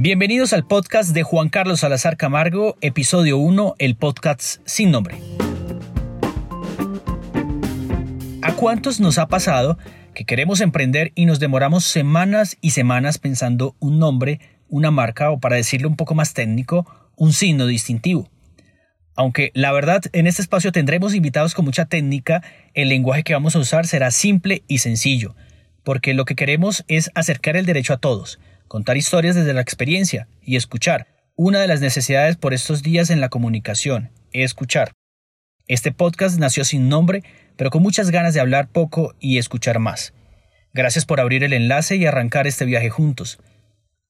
Bienvenidos al podcast de Juan Carlos Salazar Camargo, episodio 1, el podcast sin nombre. ¿A cuántos nos ha pasado que queremos emprender y nos demoramos semanas y semanas pensando un nombre, una marca o para decirlo un poco más técnico, un signo distintivo? Aunque la verdad en este espacio tendremos invitados con mucha técnica, el lenguaje que vamos a usar será simple y sencillo, porque lo que queremos es acercar el derecho a todos contar historias desde la experiencia y escuchar. Una de las necesidades por estos días en la comunicación, escuchar. Este podcast nació sin nombre, pero con muchas ganas de hablar poco y escuchar más. Gracias por abrir el enlace y arrancar este viaje juntos.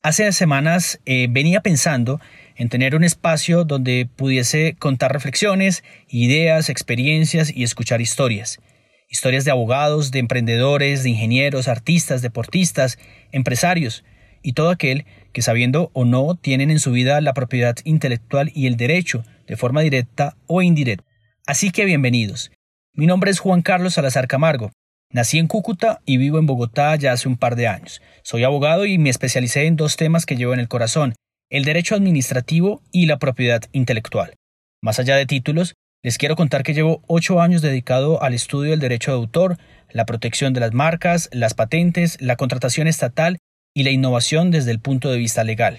Hace semanas eh, venía pensando en tener un espacio donde pudiese contar reflexiones, ideas, experiencias y escuchar historias. Historias de abogados, de emprendedores, de ingenieros, artistas, deportistas, empresarios, y todo aquel que sabiendo o no tienen en su vida la propiedad intelectual y el derecho, de forma directa o indirecta. Así que bienvenidos. Mi nombre es Juan Carlos Salazar Camargo. Nací en Cúcuta y vivo en Bogotá ya hace un par de años. Soy abogado y me especialicé en dos temas que llevo en el corazón, el derecho administrativo y la propiedad intelectual. Más allá de títulos, les quiero contar que llevo ocho años dedicado al estudio del derecho de autor, la protección de las marcas, las patentes, la contratación estatal y la innovación desde el punto de vista legal.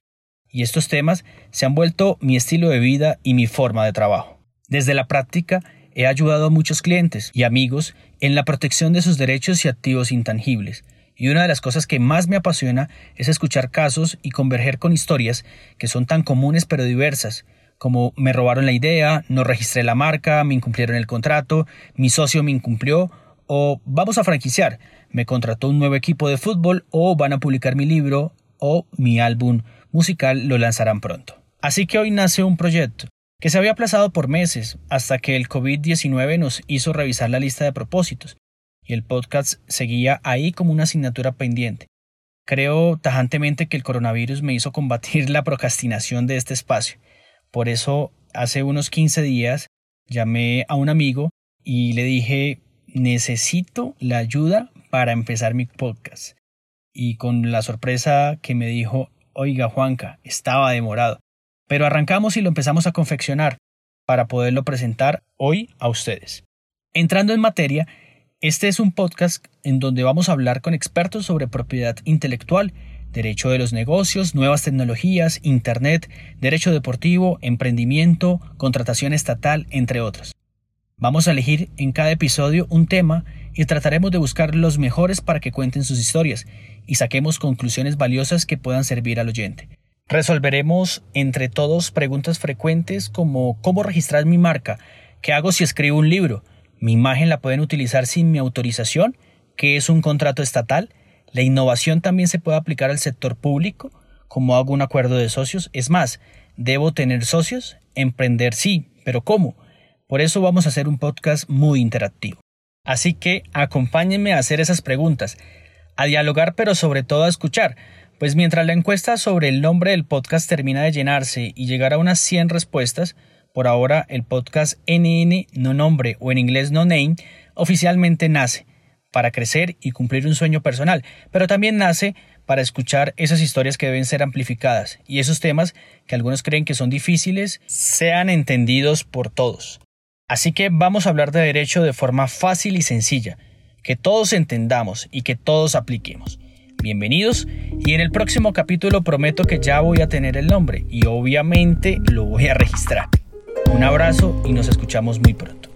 Y estos temas se han vuelto mi estilo de vida y mi forma de trabajo. Desde la práctica he ayudado a muchos clientes y amigos en la protección de sus derechos y activos intangibles. Y una de las cosas que más me apasiona es escuchar casos y converger con historias que son tan comunes pero diversas, como me robaron la idea, no registré la marca, me incumplieron el contrato, mi socio me incumplió o vamos a franquiciar, me contrató un nuevo equipo de fútbol o van a publicar mi libro o mi álbum musical lo lanzarán pronto. Así que hoy nace un proyecto que se había aplazado por meses hasta que el COVID-19 nos hizo revisar la lista de propósitos y el podcast seguía ahí como una asignatura pendiente. Creo tajantemente que el coronavirus me hizo combatir la procrastinación de este espacio. Por eso, hace unos 15 días, llamé a un amigo y le dije, necesito la ayuda para empezar mi podcast. Y con la sorpresa que me dijo, oiga Juanca, estaba demorado. Pero arrancamos y lo empezamos a confeccionar para poderlo presentar hoy a ustedes. Entrando en materia, este es un podcast en donde vamos a hablar con expertos sobre propiedad intelectual, derecho de los negocios, nuevas tecnologías, Internet, derecho deportivo, emprendimiento, contratación estatal, entre otros. Vamos a elegir en cada episodio un tema y trataremos de buscar los mejores para que cuenten sus historias y saquemos conclusiones valiosas que puedan servir al oyente. Resolveremos entre todos preguntas frecuentes como ¿cómo registrar mi marca? ¿Qué hago si escribo un libro? ¿Mi imagen la pueden utilizar sin mi autorización? ¿Qué es un contrato estatal? ¿La innovación también se puede aplicar al sector público? ¿Cómo hago un acuerdo de socios? Es más, ¿debo tener socios? Emprender sí, pero ¿cómo? Por eso vamos a hacer un podcast muy interactivo. Así que acompáñenme a hacer esas preguntas, a dialogar pero sobre todo a escuchar, pues mientras la encuesta sobre el nombre del podcast termina de llenarse y llegar a unas 100 respuestas, por ahora el podcast NN no nombre o en inglés no name oficialmente nace para crecer y cumplir un sueño personal, pero también nace para escuchar esas historias que deben ser amplificadas y esos temas que algunos creen que son difíciles sean entendidos por todos. Así que vamos a hablar de derecho de forma fácil y sencilla, que todos entendamos y que todos apliquemos. Bienvenidos y en el próximo capítulo prometo que ya voy a tener el nombre y obviamente lo voy a registrar. Un abrazo y nos escuchamos muy pronto.